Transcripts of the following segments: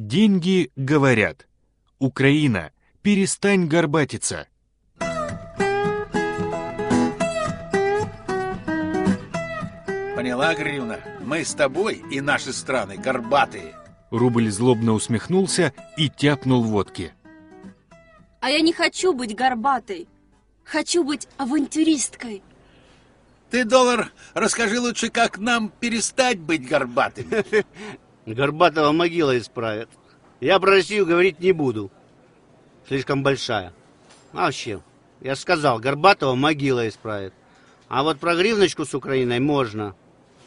Деньги говорят. Украина, перестань горбатиться. Поняла, Гривна? Мы с тобой и наши страны горбатые. Рубль злобно усмехнулся и тяпнул водки. А я не хочу быть горбатой. Хочу быть авантюристкой. Ты, доллар, расскажи лучше, как нам перестать быть горбатыми. Горбатого могила исправят. Я про Россию говорить не буду. Слишком большая. А вообще, я сказал, Горбатого могила исправит. А вот про гривночку с Украиной можно.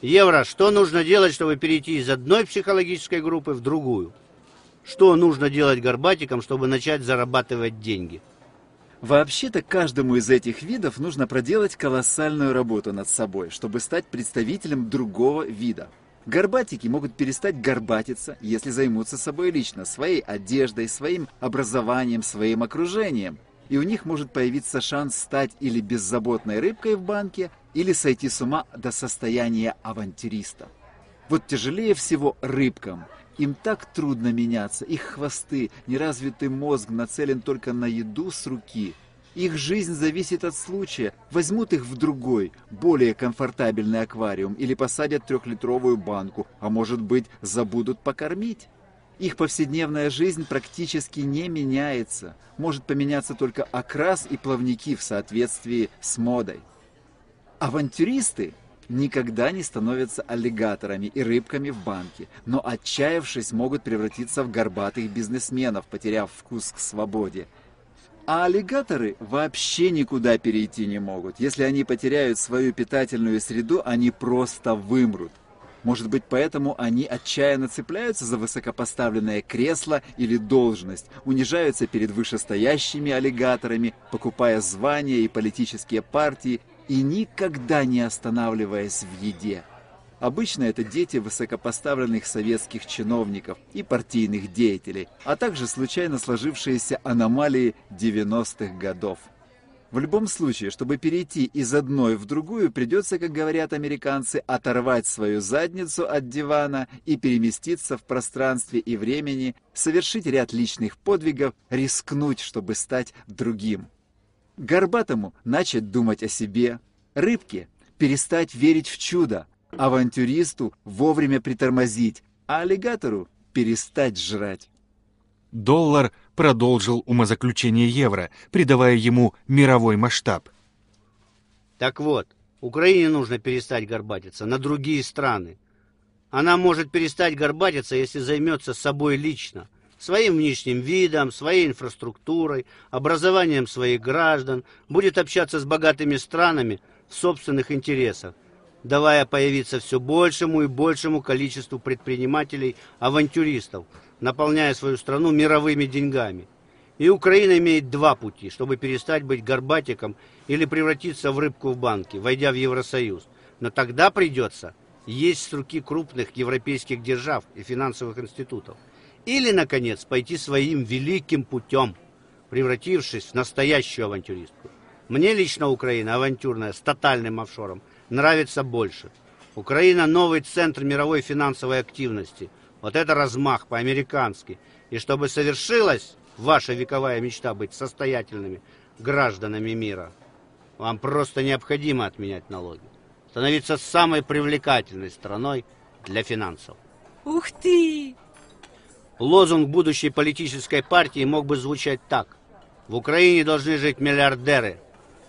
Евро, что нужно делать, чтобы перейти из одной психологической группы в другую? Что нужно делать горбатикам, чтобы начать зарабатывать деньги? Вообще-то каждому из этих видов нужно проделать колоссальную работу над собой, чтобы стать представителем другого вида. Горбатики могут перестать горбатиться, если займутся собой лично, своей одеждой, своим образованием, своим окружением. И у них может появиться шанс стать или беззаботной рыбкой в банке, или сойти с ума до состояния авантюриста. Вот тяжелее всего рыбкам. Им так трудно меняться, их хвосты, неразвитый мозг нацелен только на еду с руки. Их жизнь зависит от случая. Возьмут их в другой, более комфортабельный аквариум или посадят трехлитровую банку, а может быть забудут покормить. Их повседневная жизнь практически не меняется. Может поменяться только окрас и плавники в соответствии с модой. Авантюристы никогда не становятся аллигаторами и рыбками в банке, но отчаявшись могут превратиться в горбатых бизнесменов, потеряв вкус к свободе. А аллигаторы вообще никуда перейти не могут. Если они потеряют свою питательную среду, они просто вымрут. Может быть, поэтому они отчаянно цепляются за высокопоставленное кресло или должность, унижаются перед вышестоящими аллигаторами, покупая звания и политические партии и никогда не останавливаясь в еде. Обычно это дети высокопоставленных советских чиновников и партийных деятелей, а также случайно сложившиеся аномалии 90-х годов. В любом случае, чтобы перейти из одной в другую, придется, как говорят американцы, оторвать свою задницу от дивана и переместиться в пространстве и времени, совершить ряд личных подвигов, рискнуть, чтобы стать другим. Горбатому начать думать о себе, рыбке перестать верить в чудо, авантюристу вовремя притормозить, а аллигатору перестать жрать. Доллар продолжил умозаключение евро, придавая ему мировой масштаб. Так вот, Украине нужно перестать горбатиться на другие страны. Она может перестать горбатиться, если займется собой лично – своим внешним видом, своей инфраструктурой, образованием своих граждан, будет общаться с богатыми странами в собственных интересах, давая появиться все большему и большему количеству предпринимателей-авантюристов, наполняя свою страну мировыми деньгами. И Украина имеет два пути, чтобы перестать быть горбатиком или превратиться в рыбку в банке, войдя в Евросоюз. Но тогда придется есть с руки крупных европейских держав и финансовых институтов – или, наконец, пойти своим великим путем, превратившись в настоящую авантюристку. Мне лично Украина, авантюрная, с тотальным офшором, нравится больше. Украина – новый центр мировой финансовой активности. Вот это размах по-американски. И чтобы совершилась ваша вековая мечта быть состоятельными гражданами мира, вам просто необходимо отменять налоги. Становиться самой привлекательной страной для финансов. Ух ты! Лозунг будущей политической партии мог бы звучать так. В Украине должны жить миллиардеры.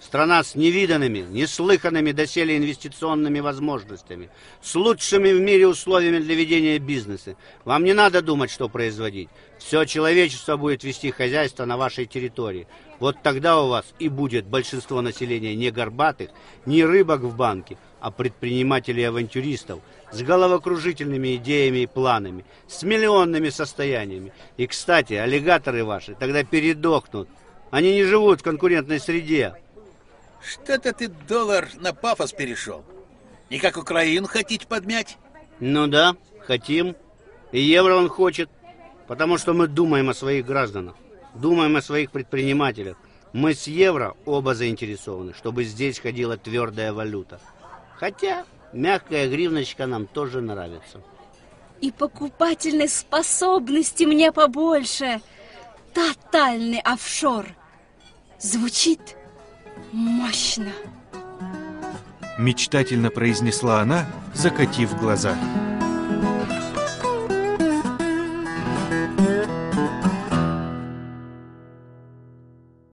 Страна с невиданными, неслыханными доселе инвестиционными возможностями, с лучшими в мире условиями для ведения бизнеса. Вам не надо думать, что производить. Все человечество будет вести хозяйство на вашей территории. Вот тогда у вас и будет большинство населения не горбатых, не рыбок в банке, а предпринимателей-авантюристов с головокружительными идеями и планами, с миллионными состояниями. И, кстати, аллигаторы ваши тогда передохнут. Они не живут в конкурентной среде. Что-то ты, доллар, на пафос перешел. И как Украину хотите подмять? Ну да, хотим. И евро он хочет. Потому что мы думаем о своих гражданах. Думаем о своих предпринимателях. Мы с евро оба заинтересованы, чтобы здесь ходила твердая валюта. Хотя мягкая гривночка нам тоже нравится. И покупательной способности мне побольше. Тотальный офшор. Звучит мощно. Мечтательно произнесла она, закатив глаза.